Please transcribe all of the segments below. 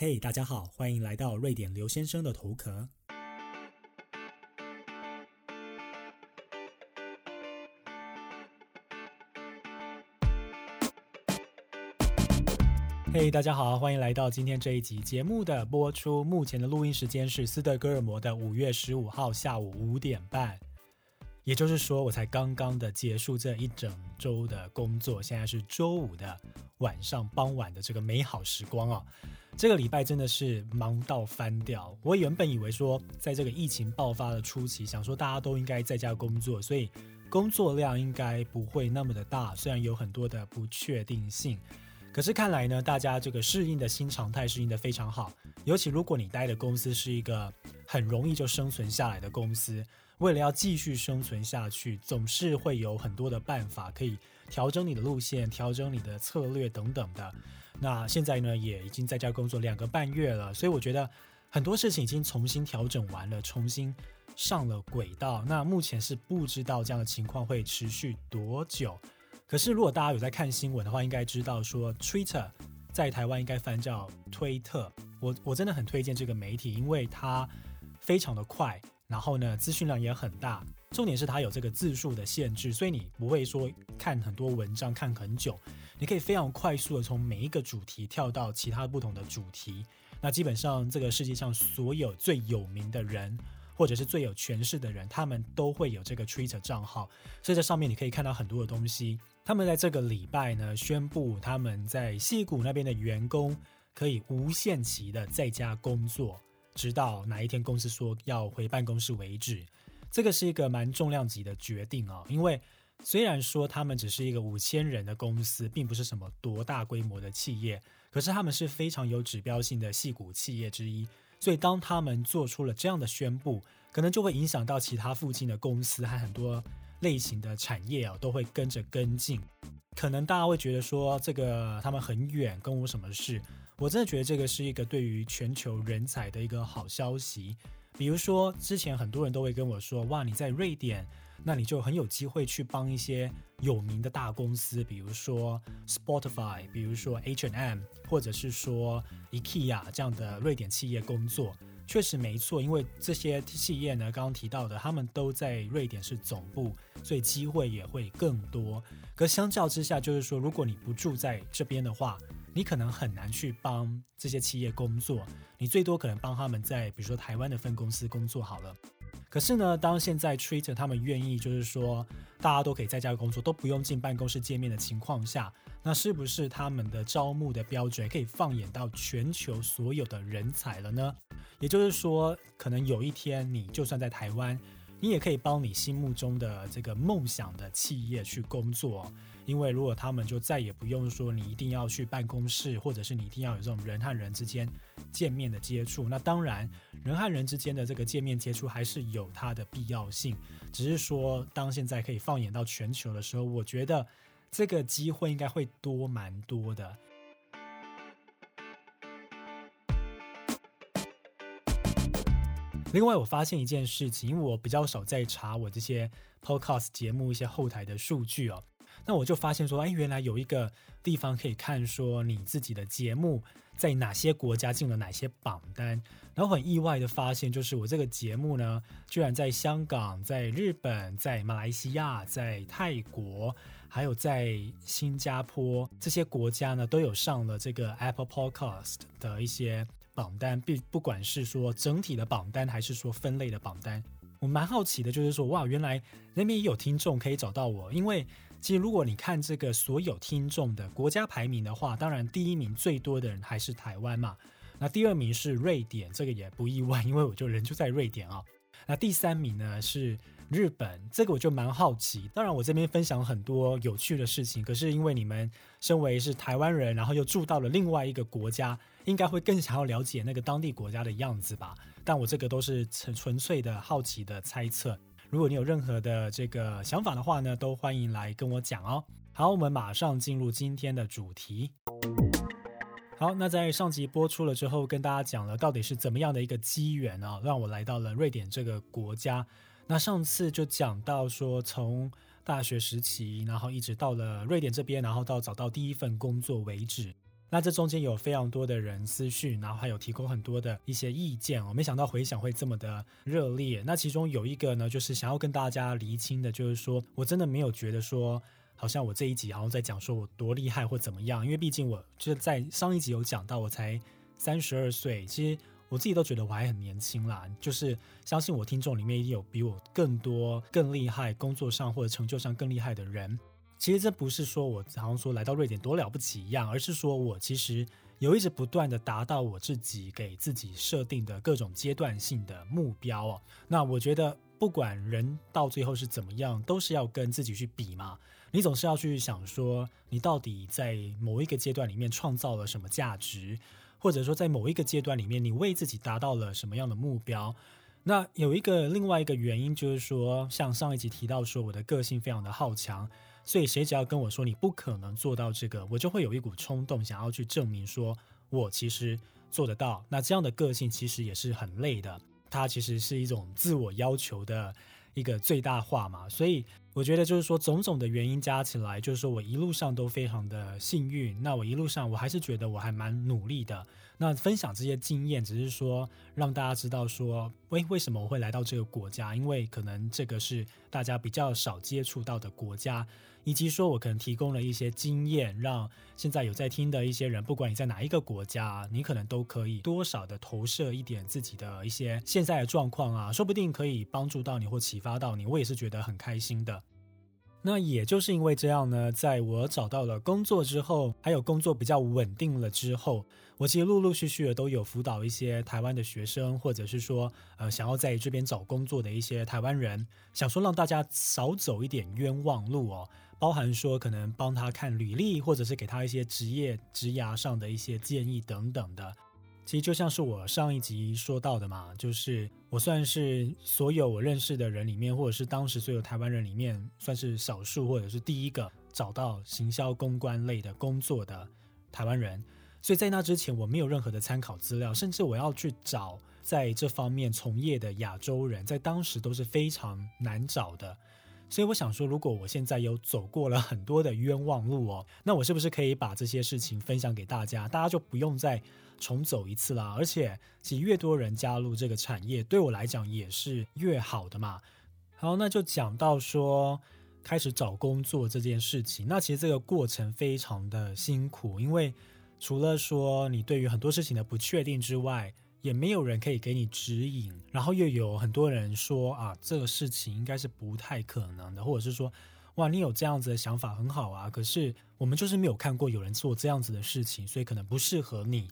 嘿，大家好，欢迎来到瑞典刘先生的头壳。嘿，大家好，欢迎来到今天这一集节目的播出。目前的录音时间是斯德哥尔摩的五月十五号下午五点半。也就是说，我才刚刚的结束这一整周的工作，现在是周五的晚上傍晚的这个美好时光啊！这个礼拜真的是忙到翻掉。我原本以为说，在这个疫情爆发的初期，想说大家都应该在家工作，所以工作量应该不会那么的大，虽然有很多的不确定性。可是看来呢，大家这个适应的新常态适应的非常好。尤其如果你待的公司是一个很容易就生存下来的公司，为了要继续生存下去，总是会有很多的办法可以调整你的路线、调整你的策略等等的。那现在呢，也已经在家工作两个半月了，所以我觉得很多事情已经重新调整完了，重新上了轨道。那目前是不知道这样的情况会持续多久。可是，如果大家有在看新闻的话，应该知道说，Twitter 在台湾应该翻叫推特。我我真的很推荐这个媒体，因为它非常的快，然后呢，资讯量也很大。重点是它有这个字数的限制，所以你不会说看很多文章看很久，你可以非常快速的从每一个主题跳到其他不同的主题。那基本上，这个世界上所有最有名的人。或者是最有权势的人，他们都会有这个 Twitter 账号，所以在上面你可以看到很多的东西。他们在这个礼拜呢，宣布他们在西谷那边的员工可以无限期的在家工作，直到哪一天公司说要回办公室为止。这个是一个蛮重量级的决定啊，因为虽然说他们只是一个五千人的公司，并不是什么多大规模的企业，可是他们是非常有指标性的戏谷企业之一。所以，当他们做出了这样的宣布，可能就会影响到其他附近的公司和很多类型的产业啊，都会跟着跟进。可能大家会觉得说，这个他们很远，跟我什么事？我真的觉得这个是一个对于全球人才的一个好消息。比如说，之前很多人都会跟我说，哇，你在瑞典。那你就很有机会去帮一些有名的大公司，比如说 Spotify，比如说 H&M，或者是说 IKEA 这样的瑞典企业工作。确实没错，因为这些企业呢，刚刚提到的，他们都在瑞典是总部，所以机会也会更多。可相较之下，就是说，如果你不住在这边的话，你可能很难去帮这些企业工作。你最多可能帮他们在，比如说台湾的分公司工作好了。可是呢，当现在 Twitter 他们愿意，就是说大家都可以在家工作，都不用进办公室见面的情况下，那是不是他们的招募的标准可以放眼到全球所有的人才了呢？也就是说，可能有一天你就算在台湾。你也可以帮你心目中的这个梦想的企业去工作，因为如果他们就再也不用说你一定要去办公室，或者是你一定要有这种人和人之间见面的接触。那当然，人和人之间的这个见面接触还是有它的必要性，只是说当现在可以放眼到全球的时候，我觉得这个机会应该会多蛮多的。另外，我发现一件事情，因为我比较少在查我这些 podcast 节目一些后台的数据哦，那我就发现说，哎，原来有一个地方可以看说你自己的节目在哪些国家进了哪些榜单，然后很意外的发现，就是我这个节目呢，居然在香港、在日本、在马来西亚、在泰国，还有在新加坡这些国家呢，都有上了这个 Apple Podcast 的一些。榜单，并不管是说整体的榜单，还是说分类的榜单，我蛮好奇的，就是说，哇，原来那边也有听众可以找到我。因为其实如果你看这个所有听众的国家排名的话，当然第一名最多的人还是台湾嘛，那第二名是瑞典，这个也不意外，因为我就人就在瑞典啊。那第三名呢是。日本这个我就蛮好奇，当然我这边分享很多有趣的事情，可是因为你们身为是台湾人，然后又住到了另外一个国家，应该会更想要了解那个当地国家的样子吧？但我这个都是纯纯粹的好奇的猜测。如果你有任何的这个想法的话呢，都欢迎来跟我讲哦。好，我们马上进入今天的主题。好，那在上集播出了之后，跟大家讲了到底是怎么样的一个机缘啊，让我来到了瑞典这个国家。那上次就讲到说，从大学时期，然后一直到了瑞典这边，然后到找到第一份工作为止。那这中间有非常多的人私讯，然后还有提供很多的一些意见哦。没想到回响会这么的热烈。那其中有一个呢，就是想要跟大家厘清的，就是说我真的没有觉得说，好像我这一集好像在讲说我多厉害或怎么样，因为毕竟我就是在上一集有讲到，我才三十二岁，其实我自己都觉得我还很年轻啦。就是相信我听众里面一定有比我更多、更厉害，工作上或者成就上更厉害的人。其实这不是说我好像说来到瑞典多了不起一样，而是说我其实有一直不断的达到我自己给自己设定的各种阶段性的目标哦。那我觉得不管人到最后是怎么样，都是要跟自己去比嘛。你总是要去想说，你到底在某一个阶段里面创造了什么价值，或者说在某一个阶段里面你为自己达到了什么样的目标。那有一个另外一个原因就是说，像上一集提到说，我的个性非常的好强。所以谁只要跟我说你不可能做到这个，我就会有一股冲动想要去证明说我其实做得到。那这样的个性其实也是很累的，它其实是一种自我要求的一个最大化嘛。所以我觉得就是说种种的原因加起来，就是说我一路上都非常的幸运。那我一路上我还是觉得我还蛮努力的。那分享这些经验，只是说让大家知道说，为为什么我会来到这个国家，因为可能这个是大家比较少接触到的国家，以及说我可能提供了一些经验，让现在有在听的一些人，不管你在哪一个国家，你可能都可以多少的投射一点自己的一些现在的状况啊，说不定可以帮助到你或启发到你，我也是觉得很开心的。那也就是因为这样呢，在我找到了工作之后，还有工作比较稳定了之后，我其实陆陆续续的都有辅导一些台湾的学生，或者是说，呃，想要在这边找工作的一些台湾人，想说让大家少走一点冤枉路哦，包含说可能帮他看履历，或者是给他一些职业职涯上的一些建议等等的。其实就像是我上一集说到的嘛，就是我算是所有我认识的人里面，或者是当时所有台湾人里面，算是少数或者是第一个找到行销公关类的工作的台湾人。所以在那之前，我没有任何的参考资料，甚至我要去找在这方面从业的亚洲人，在当时都是非常难找的。所以我想说，如果我现在有走过了很多的冤枉路哦，那我是不是可以把这些事情分享给大家？大家就不用再重走一次啦。而且，其实越多人加入这个产业，对我来讲也是越好的嘛。好，那就讲到说开始找工作这件事情。那其实这个过程非常的辛苦，因为除了说你对于很多事情的不确定之外，也没有人可以给你指引，然后又有很多人说啊，这个事情应该是不太可能的，或者是说，哇，你有这样子的想法很好啊，可是我们就是没有看过有人做这样子的事情，所以可能不适合你。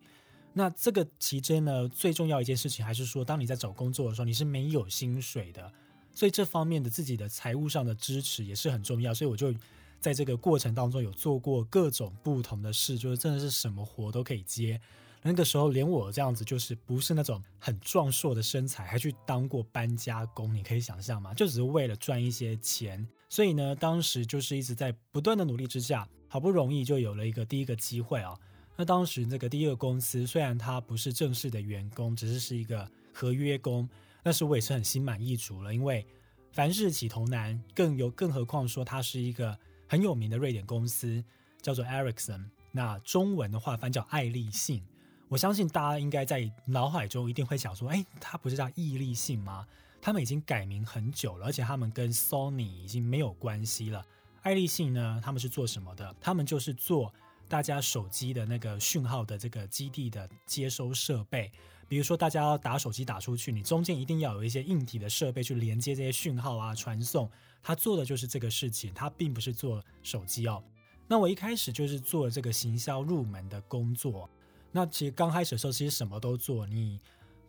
那这个期间呢，最重要一件事情还是说，当你在找工作的时候，你是没有薪水的，所以这方面的自己的财务上的支持也是很重要。所以我就在这个过程当中有做过各种不同的事，就是真的是什么活都可以接。那个时候，连我这样子就是不是那种很壮硕的身材，还去当过搬家工，你可以想象吗？就只是为了赚一些钱。所以呢，当时就是一直在不断的努力之下，好不容易就有了一个第一个机会啊。那当时这个第一个公司，虽然他不是正式的员工，只是是一个合约工，但是我也是很心满意足了，因为凡事起头难，更有更何况说他是一个很有名的瑞典公司，叫做 Ericsson。那中文的话翻叫爱立信。我相信大家应该在脑海中一定会想说：“哎，它不是叫毅力信吗？他们已经改名很久了，而且他们跟 Sony 已经没有关系了。爱立信呢，他们是做什么的？他们就是做大家手机的那个讯号的这个基地的接收设备。比如说，大家要打手机打出去，你中间一定要有一些硬体的设备去连接这些讯号啊，传送。他做的就是这个事情，他并不是做手机哦。那我一开始就是做这个行销入门的工作。”那其实刚开始的时候，其实什么都做。你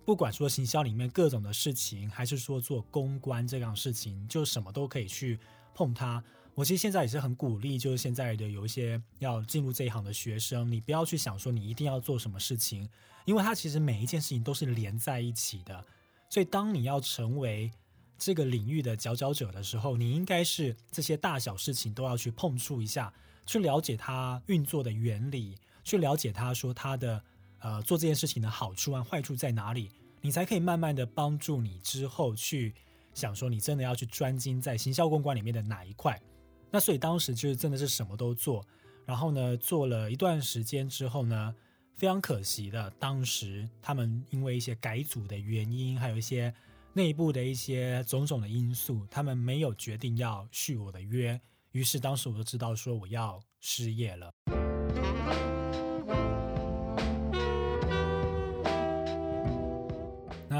不管说行销里面各种的事情，还是说做公关这样事情，就什么都可以去碰它。我其实现在也是很鼓励，就是现在的有一些要进入这一行的学生，你不要去想说你一定要做什么事情，因为它其实每一件事情都是连在一起的。所以当你要成为这个领域的佼佼者的时候，你应该是这些大小事情都要去碰触一下，去了解它运作的原理。去了解他说他的呃做这件事情的好处啊坏处在哪里，你才可以慢慢的帮助你之后去想说你真的要去专精在行销公关里面的哪一块。那所以当时就是真的是什么都做，然后呢，做了一段时间之后呢，非常可惜的，当时他们因为一些改组的原因，还有一些内部的一些种种的因素，他们没有决定要续我的约。于是当时我就知道说我要失业了。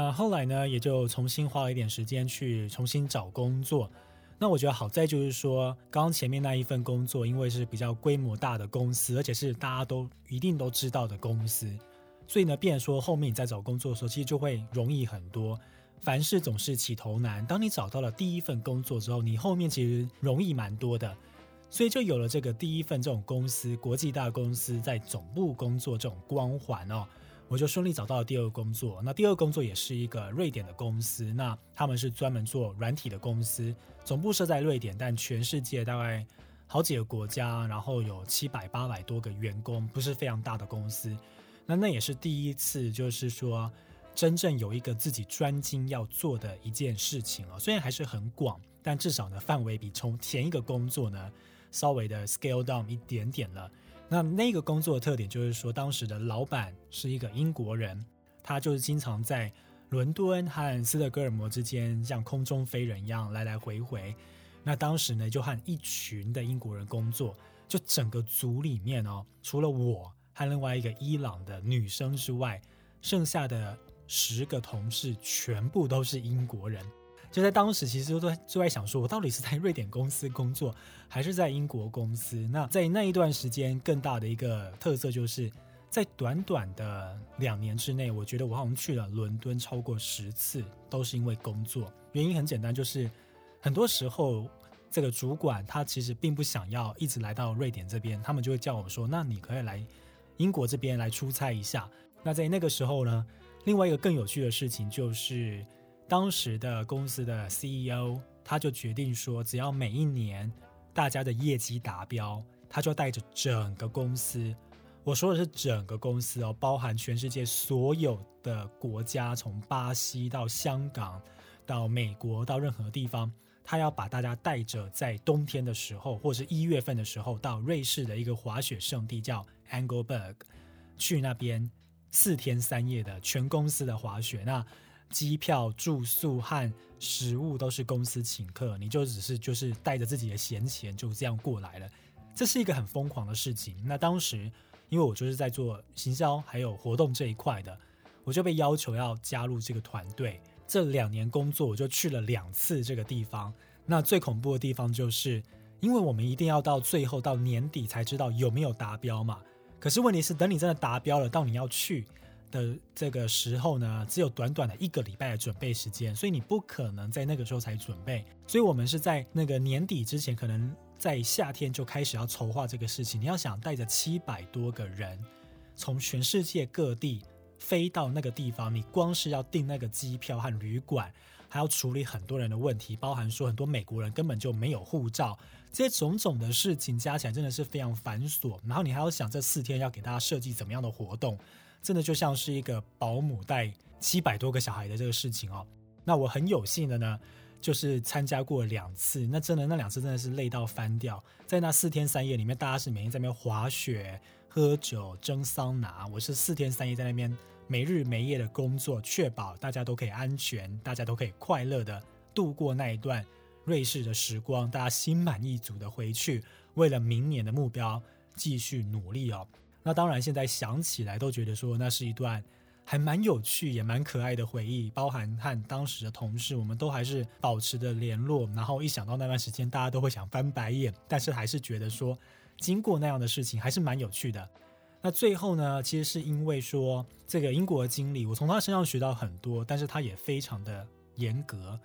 那后来呢，也就重新花了一点时间去重新找工作。那我觉得好在就是说，刚刚前面那一份工作，因为是比较规模大的公司，而且是大家都一定都知道的公司，所以呢，变说后面你在找工作的时候，其实就会容易很多。凡事总是起头难，当你找到了第一份工作之后，你后面其实容易蛮多的，所以就有了这个第一份这种公司，国际大公司在总部工作这种光环哦。我就顺利找到了第二个工作。那第二个工作也是一个瑞典的公司，那他们是专门做软体的公司，总部设在瑞典，但全世界大概好几个国家，然后有七百八百多个员工，不是非常大的公司。那那也是第一次，就是说真正有一个自己专精要做的一件事情哦。虽然还是很广，但至少呢范围比从前一个工作呢稍微的 scale down 一点点了。那那个工作的特点就是说，当时的老板是一个英国人，他就是经常在伦敦和斯德哥尔摩之间像空中飞人一样来来回回。那当时呢，就和一群的英国人工作，就整个组里面哦，除了我和另外一个伊朗的女生之外，剩下的十个同事全部都是英国人。就在当时，其实都就在想说，我到底是在瑞典公司工作，还是在英国公司？那在那一段时间，更大的一个特色就是在短短的两年之内，我觉得我好像去了伦敦超过十次，都是因为工作。原因很简单，就是很多时候这个主管他其实并不想要一直来到瑞典这边，他们就会叫我说：“那你可以来英国这边来出差一下。”那在那个时候呢，另外一个更有趣的事情就是。当时的公司的 CEO 他就决定说，只要每一年大家的业绩达标，他就带着整个公司，我说的是整个公司哦，包含全世界所有的国家，从巴西到香港，到美国，到任何地方，他要把大家带着在冬天的时候，或者一月份的时候，到瑞士的一个滑雪圣地叫 Angelberg，去那边四天三夜的全公司的滑雪。那机票、住宿和食物都是公司请客，你就只是就是带着自己的闲钱就这样过来了。这是一个很疯狂的事情。那当时因为我就是在做行销还有活动这一块的，我就被要求要加入这个团队。这两年工作，我就去了两次这个地方。那最恐怖的地方就是，因为我们一定要到最后到年底才知道有没有达标嘛。可是问题是，等你真的达标了，到你要去。的这个时候呢，只有短短的一个礼拜的准备时间，所以你不可能在那个时候才准备。所以我们是在那个年底之前，可能在夏天就开始要筹划这个事情。你要想带着七百多个人从全世界各地飞到那个地方，你光是要订那个机票和旅馆，还要处理很多人的问题，包含说很多美国人根本就没有护照，这些种种的事情加起来真的是非常繁琐。然后你还要想这四天要给大家设计怎么样的活动。真的就像是一个保姆带七百多个小孩的这个事情哦。那我很有幸的呢，就是参加过两次。那真的那两次真的是累到翻掉。在那四天三夜里面，大家是每天在那边滑雪、喝酒、蒸桑拿。我是四天三夜在那边没日没夜的工作，确保大家都可以安全，大家都可以快乐的度过那一段瑞士的时光，大家心满意足的回去，为了明年的目标继续努力哦。那当然，现在想起来都觉得说那是一段还蛮有趣也蛮可爱的回忆，包含和当时的同事，我们都还是保持着联络。然后一想到那段时间，大家都会想翻白眼，但是还是觉得说经过那样的事情还是蛮有趣的。那最后呢，其实是因为说这个英国的经历，我从他身上学到很多，但是他也非常的严格。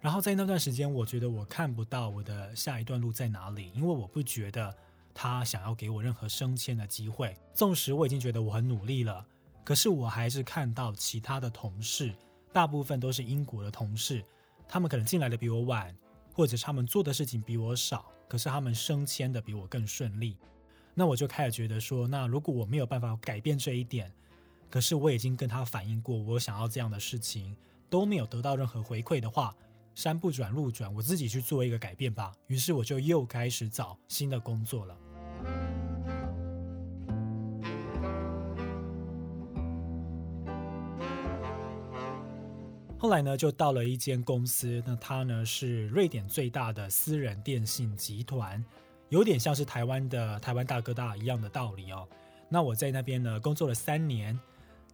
然后在那段时间，我觉得我看不到我的下一段路在哪里，因为我不觉得。他想要给我任何升迁的机会，纵使我已经觉得我很努力了，可是我还是看到其他的同事，大部分都是英国的同事，他们可能进来的比我晚，或者他们做的事情比我少，可是他们升迁的比我更顺利。那我就开始觉得说，那如果我没有办法改变这一点，可是我已经跟他反映过，我想要这样的事情都没有得到任何回馈的话。山不转路转我自己去做一个改变吧。于是我就又开始找新的工作了。后来呢就到了一间公司那它呢是瑞典最大的私人电信集团有点像是台湾的台湾大哥大一样的道理哦。那我在那边呢工作了三年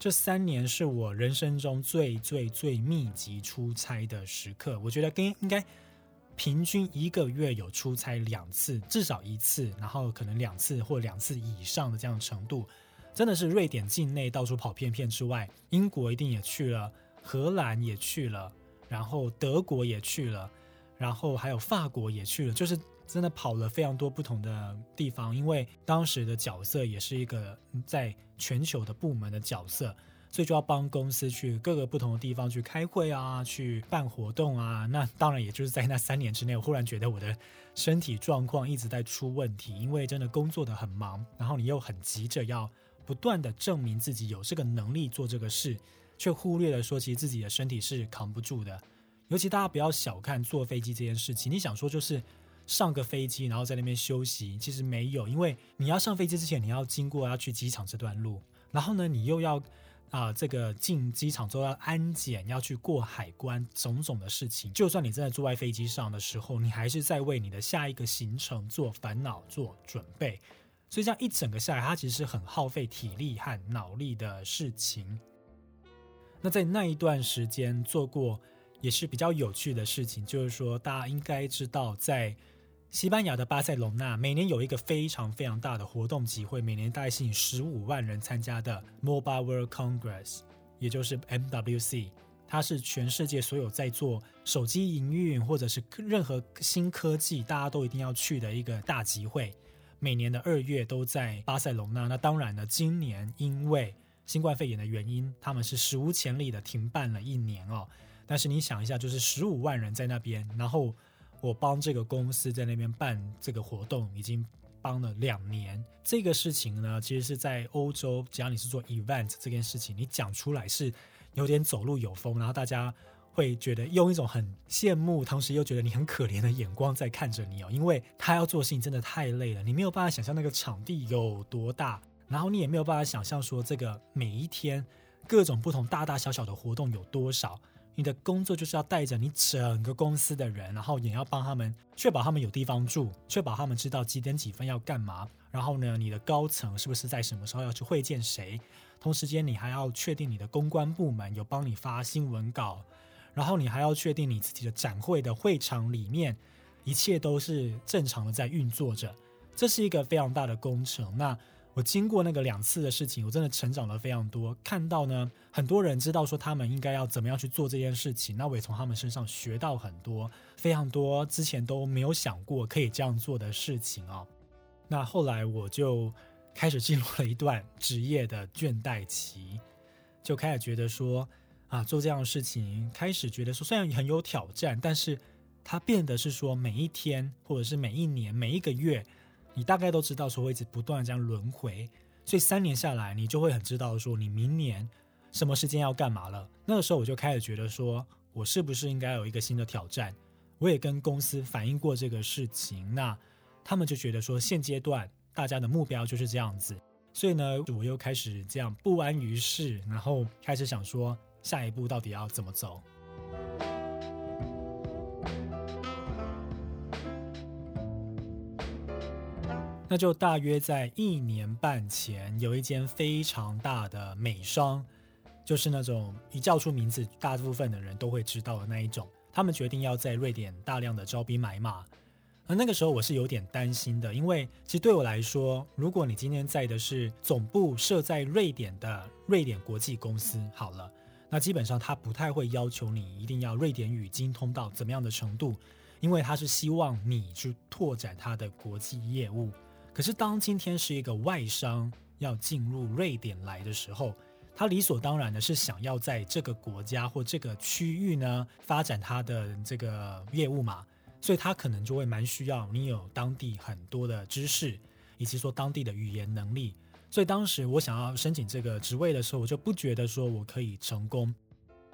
这三年是我人生中最最最密集出差的时刻。我觉得跟应该平均一个月有出差两次，至少一次，然后可能两次或两次以上的这样程度，真的是瑞典境内到处跑片片之外，英国一定也去了，荷兰也去了，然后德国也去了，然后还有法国也去了，就是。真的跑了非常多不同的地方，因为当时的角色也是一个在全球的部门的角色，所以就要帮公司去各个不同的地方去开会啊，去办活动啊。那当然，也就是在那三年之内，我忽然觉得我的身体状况一直在出问题，因为真的工作的很忙，然后你又很急着要不断的证明自己有这个能力做这个事，却忽略了说其实自己的身体是扛不住的。尤其大家不要小看坐飞机这件事情，你想说就是。上个飞机，然后在那边休息，其实没有，因为你要上飞机之前，你要经过要去机场这段路，然后呢，你又要啊，这个进机场之后要安检，要去过海关，种种的事情。就算你正在坐在飞机上的时候，你还是在为你的下一个行程做烦恼、做准备。所以这样一整个下来，它其实是很耗费体力和脑力的事情。那在那一段时间做过也是比较有趣的事情，就是说大家应该知道在。西班牙的巴塞隆纳每年有一个非常非常大的活动集会，每年大概吸引十五万人参加的 Mobile World Congress，也就是 MWC。它是全世界所有在做手机营运或者是任何新科技，大家都一定要去的一个大集会。每年的二月都在巴塞隆纳。那当然呢，今年因为新冠肺炎的原因，他们是史无前例的停办了一年哦。但是你想一下，就是十五万人在那边，然后。我帮这个公司在那边办这个活动，已经帮了两年。这个事情呢，其实是在欧洲，只要你是做 event 这件事情，你讲出来是有点走路有风，然后大家会觉得用一种很羡慕，同时又觉得你很可怜的眼光在看着你哦。因为他要做事情真的太累了，你没有办法想象那个场地有多大，然后你也没有办法想象说这个每一天各种不同大大小小的活动有多少。你的工作就是要带着你整个公司的人，然后也要帮他们确保他们有地方住，确保他们知道几点几分要干嘛。然后呢，你的高层是不是在什么时候要去会见谁？同时间，你还要确定你的公关部门有帮你发新闻稿，然后你还要确定你自己的展会的会场里面一切都是正常的在运作着。这是一个非常大的工程。那我经过那个两次的事情，我真的成长了非常多。看到呢，很多人知道说他们应该要怎么样去做这件事情，那我也从他们身上学到很多，非常多之前都没有想过可以这样做的事情啊。那后来我就开始进入了一段职业的倦怠期，就开始觉得说啊，做这样的事情，开始觉得说虽然很有挑战，但是它变得是说每一天，或者是每一年，每一个月。你大概都知道说会一直不断的这样轮回，所以三年下来，你就会很知道说你明年什么时间要干嘛了。那个时候我就开始觉得说，我是不是应该有一个新的挑战？我也跟公司反映过这个事情，那他们就觉得说现阶段大家的目标就是这样子，所以呢，我又开始这样不安于世，然后开始想说下一步到底要怎么走。那就大约在一年半前，有一间非常大的美商，就是那种一叫出名字，大部分的人都会知道的那一种。他们决定要在瑞典大量的招兵买马，而那个时候我是有点担心的，因为其实对我来说，如果你今天在的是总部设在瑞典的瑞典国际公司，好了，那基本上他不太会要求你一定要瑞典语精通到怎么样的程度，因为他是希望你去拓展他的国际业务。可是，当今天是一个外商要进入瑞典来的时候，他理所当然的是想要在这个国家或这个区域呢发展他的这个业务嘛，所以他可能就会蛮需要你有当地很多的知识，以及说当地的语言能力。所以当时我想要申请这个职位的时候，我就不觉得说我可以成功。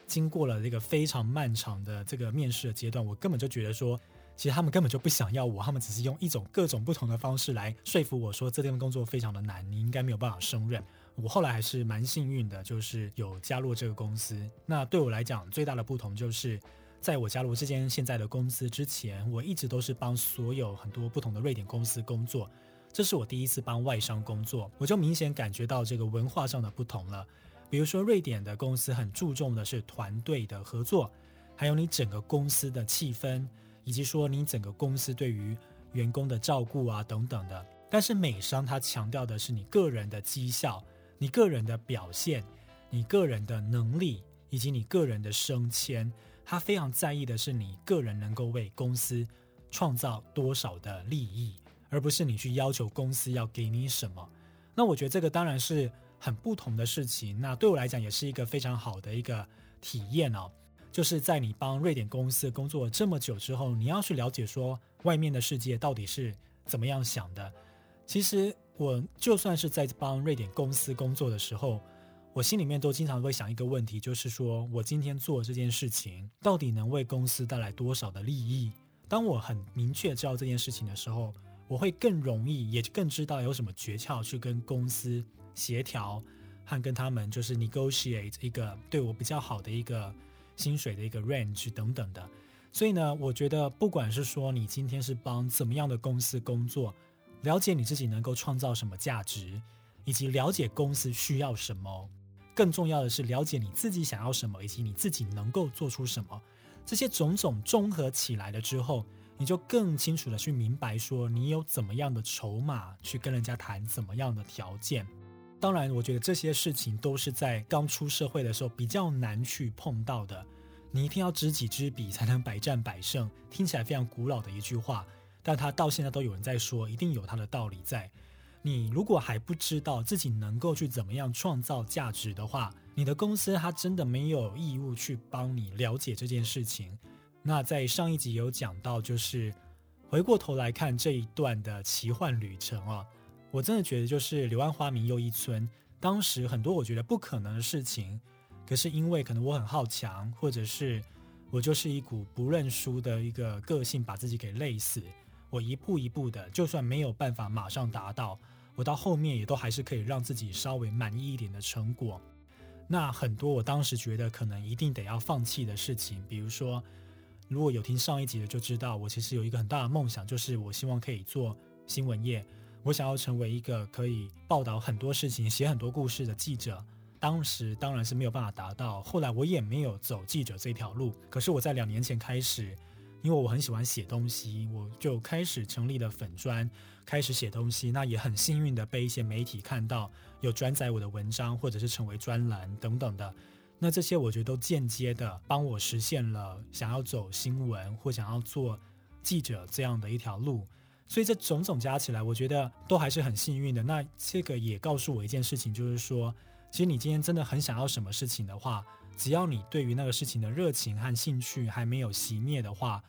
经过了这个非常漫长的这个面试的阶段，我根本就觉得说。其实他们根本就不想要我，他们只是用一种各种不同的方式来说服我说这份工作非常的难，你应该没有办法胜任。我后来还是蛮幸运的，就是有加入这个公司。那对我来讲，最大的不同就是，在我加入这间现在的公司之前，我一直都是帮所有很多不同的瑞典公司工作。这是我第一次帮外商工作，我就明显感觉到这个文化上的不同了。比如说，瑞典的公司很注重的是团队的合作，还有你整个公司的气氛，以及说你整个公司对于员工的照顾啊等等的。但是美商它强调的是你个人的绩效。你个人的表现，你个人的能力，以及你个人的升迁，他非常在意的是你个人能够为公司创造多少的利益，而不是你去要求公司要给你什么。那我觉得这个当然是很不同的事情。那对我来讲也是一个非常好的一个体验哦，就是在你帮瑞典公司工作这么久之后，你要去了解说外面的世界到底是怎么样想的。其实。我就算是在帮瑞典公司工作的时候，我心里面都经常会想一个问题，就是说我今天做这件事情到底能为公司带来多少的利益？当我很明确知道这件事情的时候，我会更容易，也更知道有什么诀窍去跟公司协调和跟他们就是 negotiate 一个对我比较好的一个薪水的一个 range 等等的。所以呢，我觉得不管是说你今天是帮怎么样的公司工作。了解你自己能够创造什么价值，以及了解公司需要什么。更重要的是了解你自己想要什么，以及你自己能够做出什么。这些种种综合起来了之后，你就更清楚的去明白说你有怎么样的筹码去跟人家谈怎么样的条件。当然，我觉得这些事情都是在刚出社会的时候比较难去碰到的。你一定要知己知彼，才能百战百胜。听起来非常古老的一句话。但它到现在都有人在说，一定有它的道理在。你如果还不知道自己能够去怎么样创造价值的话，你的公司它真的没有义务去帮你了解这件事情。那在上一集有讲到，就是回过头来看这一段的奇幻旅程啊，我真的觉得就是柳暗花明又一村。当时很多我觉得不可能的事情，可是因为可能我很好强，或者是我就是一股不认输的一个个性，把自己给累死。我一步一步的，就算没有办法马上达到，我到后面也都还是可以让自己稍微满意一点的成果。那很多我当时觉得可能一定得要放弃的事情，比如说，如果有听上一集的就知道，我其实有一个很大的梦想，就是我希望可以做新闻业，我想要成为一个可以报道很多事情、写很多故事的记者。当时当然是没有办法达到，后来我也没有走记者这条路。可是我在两年前开始。因为我很喜欢写东西，我就开始成立了粉砖，开始写东西。那也很幸运的被一些媒体看到，有转载我的文章，或者是成为专栏等等的。那这些我觉得都间接的帮我实现了想要走新闻或想要做记者这样的一条路。所以这种种加起来，我觉得都还是很幸运的。那这个也告诉我一件事情，就是说，其实你今天真的很想要什么事情的话，只要你对于那个事情的热情和兴趣还没有熄灭的话。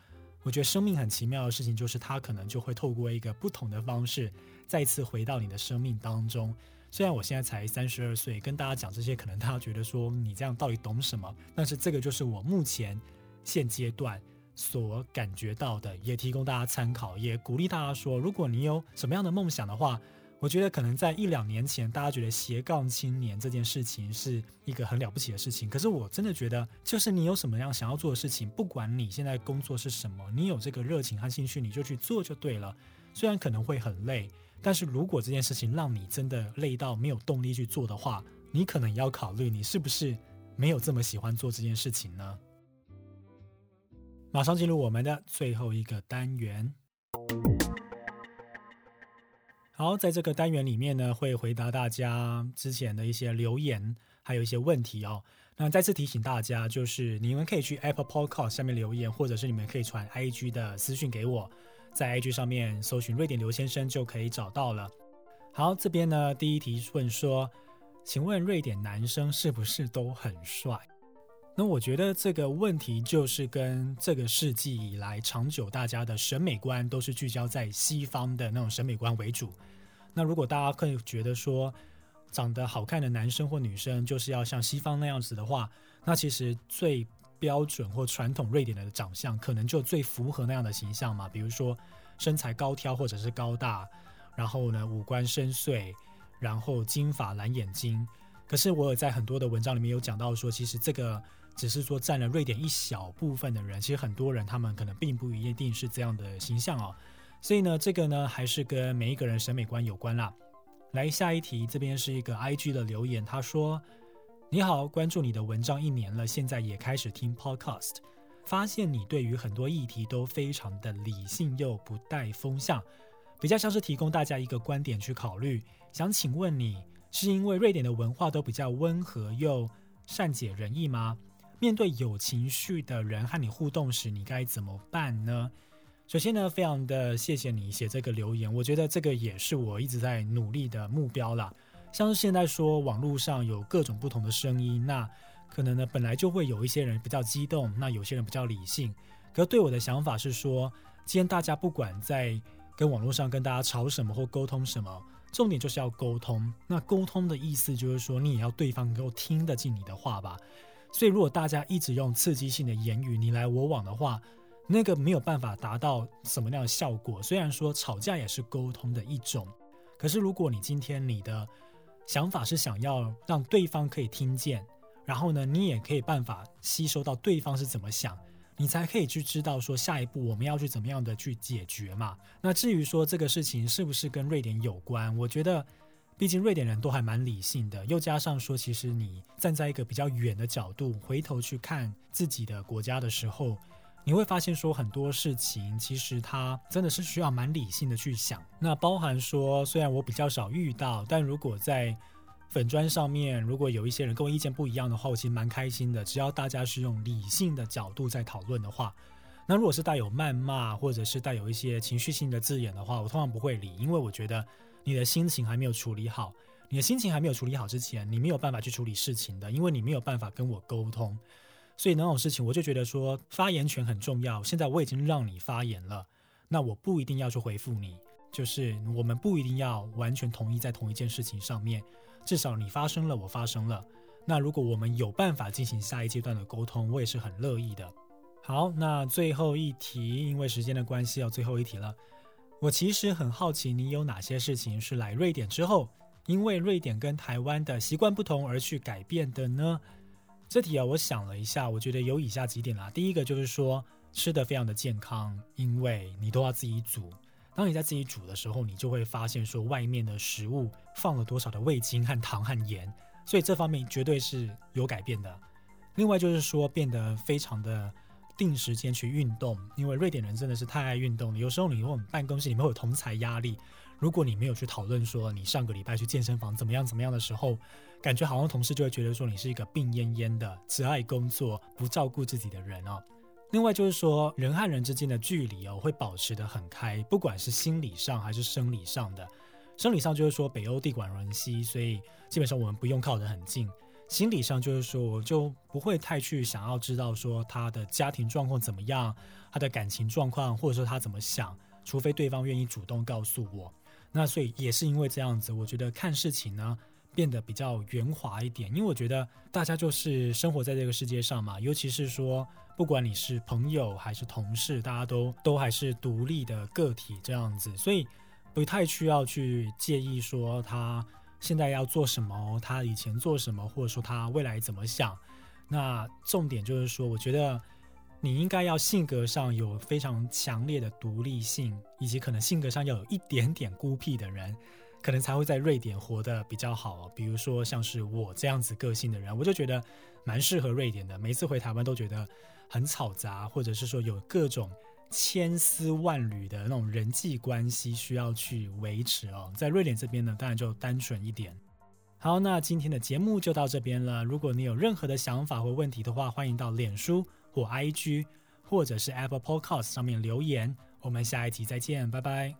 我觉得生命很奇妙的事情，就是它可能就会透过一个不同的方式，再次回到你的生命当中。虽然我现在才三十二岁，跟大家讲这些，可能大家觉得说你这样到底懂什么？但是这个就是我目前现阶段所感觉到的，也提供大家参考，也鼓励大家说，如果你有什么样的梦想的话。我觉得可能在一两年前，大家觉得斜杠青年这件事情是一个很了不起的事情。可是我真的觉得，就是你有什么样想要做的事情，不管你现在工作是什么，你有这个热情和兴趣，你就去做就对了。虽然可能会很累，但是如果这件事情让你真的累到没有动力去做的话，你可能也要考虑，你是不是没有这么喜欢做这件事情呢？马上进入我们的最后一个单元。好，在这个单元里面呢，会回答大家之前的一些留言，还有一些问题哦。那再次提醒大家，就是你们可以去 Apple Podcast 下面留言，或者是你们可以传 IG 的私讯给我，在 IG 上面搜寻瑞典刘先生就可以找到了。好，这边呢，第一题问说，请问瑞典男生是不是都很帅？那我觉得这个问题就是跟这个世纪以来长久大家的审美观都是聚焦在西方的那种审美观为主。那如果大家可以觉得说，长得好看的男生或女生就是要像西方那样子的话，那其实最标准或传统瑞典的长相，可能就最符合那样的形象嘛。比如说身材高挑或者是高大，然后呢五官深邃，然后金发蓝眼睛。可是我有在很多的文章里面有讲到说，其实这个只是说占了瑞典一小部分的人，其实很多人他们可能并不一定是这样的形象哦。所以呢，这个呢还是跟每一个人审美观有关啦。来下一题，这边是一个 IG 的留言，他说：“你好，关注你的文章一年了，现在也开始听 Podcast，发现你对于很多议题都非常的理性又不带风向，比较像是提供大家一个观点去考虑。想请问你，是因为瑞典的文化都比较温和又善解人意吗？面对有情绪的人和你互动时，你该怎么办呢？”首先呢，非常的谢谢你写这个留言，我觉得这个也是我一直在努力的目标啦。像是现在说网络上有各种不同的声音，那可能呢本来就会有一些人比较激动，那有些人比较理性。可对我的想法是说，今天大家不管在跟网络上跟大家吵什么或沟通什么，重点就是要沟通。那沟通的意思就是说，你也要对方能够听得进你的话吧。所以如果大家一直用刺激性的言语你来我往的话，那个没有办法达到什么样的效果。虽然说吵架也是沟通的一种，可是如果你今天你的想法是想要让对方可以听见，然后呢，你也可以办法吸收到对方是怎么想，你才可以去知道说下一步我们要去怎么样的去解决嘛。那至于说这个事情是不是跟瑞典有关，我觉得，毕竟瑞典人都还蛮理性的，又加上说，其实你站在一个比较远的角度回头去看自己的国家的时候。你会发现说很多事情其实它真的是需要蛮理性的去想。那包含说，虽然我比较少遇到，但如果在粉砖上面，如果有一些人跟我意见不一样的话，我其实蛮开心的。只要大家是用理性的角度在讨论的话，那如果是带有谩骂或者是带有一些情绪性的字眼的话，我通常不会理，因为我觉得你的心情还没有处理好，你的心情还没有处理好之前，你没有办法去处理事情的，因为你没有办法跟我沟通。所以那种事情，我就觉得说发言权很重要。现在我已经让你发言了，那我不一定要去回复你，就是我们不一定要完全同意在同一件事情上面。至少你发生了，我发生了。那如果我们有办法进行下一阶段的沟通，我也是很乐意的。好，那最后一题，因为时间的关系，要最后一题了。我其实很好奇，你有哪些事情是来瑞典之后，因为瑞典跟台湾的习惯不同而去改变的呢？这题啊，我想了一下，我觉得有以下几点啦。第一个就是说，吃的非常的健康，因为你都要自己煮。当你在自己煮的时候，你就会发现说，外面的食物放了多少的味精和糖和盐，所以这方面绝对是有改变的。另外就是说，变得非常的定时间去运动，因为瑞典人真的是太爱运动了。有时候你我们办公室里面会有同才压力，如果你没有去讨论说你上个礼拜去健身房怎么样怎么样的时候。感觉好像同事就会觉得说你是一个病恹恹的、只爱工作、不照顾自己的人哦。另外就是说，人和人之间的距离哦会保持得很开，不管是心理上还是生理上的。生理上就是说北欧地广人稀，所以基本上我们不用靠得很近。心理上就是说，我就不会太去想要知道说他的家庭状况怎么样，他的感情状况，或者说他怎么想，除非对方愿意主动告诉我。那所以也是因为这样子，我觉得看事情呢。变得比较圆滑一点，因为我觉得大家就是生活在这个世界上嘛，尤其是说，不管你是朋友还是同事，大家都都还是独立的个体这样子，所以不太需要去介意说他现在要做什么，他以前做什么，或者说他未来怎么想。那重点就是说，我觉得你应该要性格上有非常强烈的独立性，以及可能性格上要有一点点孤僻的人。可能才会在瑞典活得比较好。比如说，像是我这样子个性的人，我就觉得蛮适合瑞典的。每次回台湾都觉得很嘈杂，或者是说有各种千丝万缕的那种人际关系需要去维持哦。在瑞典这边呢，当然就单纯一点。好，那今天的节目就到这边了。如果你有任何的想法或问题的话，欢迎到脸书或 IG 或者是 Apple Podcast 上面留言。我们下一集再见，拜拜。